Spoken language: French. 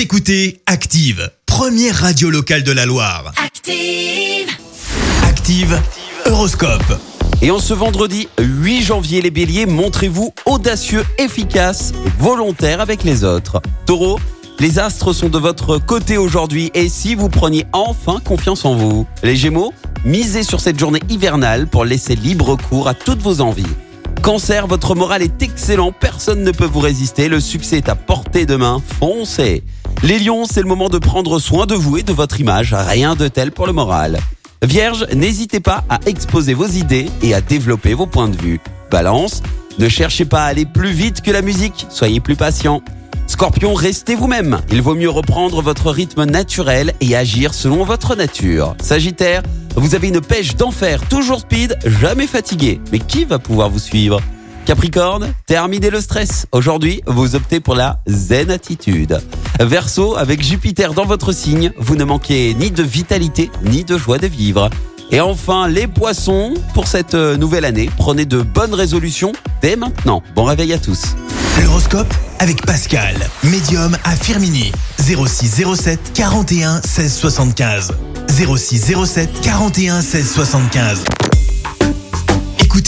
Vous écoutez Active, première radio locale de la Loire. Active. Active, Horoscope. Et en ce vendredi 8 janvier, les béliers, montrez-vous audacieux, efficaces et volontaires avec les autres. Taureau, les astres sont de votre côté aujourd'hui et si vous preniez enfin confiance en vous. Les gémeaux, misez sur cette journée hivernale pour laisser libre cours à toutes vos envies. Cancer, votre moral est excellent, personne ne peut vous résister, le succès est à portée de main, foncez. Les lions, c'est le moment de prendre soin de vous et de votre image, rien de tel pour le moral. Vierge, n'hésitez pas à exposer vos idées et à développer vos points de vue. Balance, ne cherchez pas à aller plus vite que la musique, soyez plus patient. Scorpion, restez vous-même. Il vaut mieux reprendre votre rythme naturel et agir selon votre nature. Sagittaire, vous avez une pêche d'enfer, toujours speed, jamais fatigué. Mais qui va pouvoir vous suivre? Capricorne, terminez le stress. Aujourd'hui, vous optez pour la zen attitude. Verseau, avec Jupiter dans votre signe, vous ne manquez ni de vitalité ni de joie de vivre. Et enfin, les poissons, pour cette euh, nouvelle année, prenez de bonnes résolutions dès maintenant. Bon réveil à tous. L'horoscope avec Pascal, médium à Firmini. 06 07 41 16 75. 06 07 41 16 75.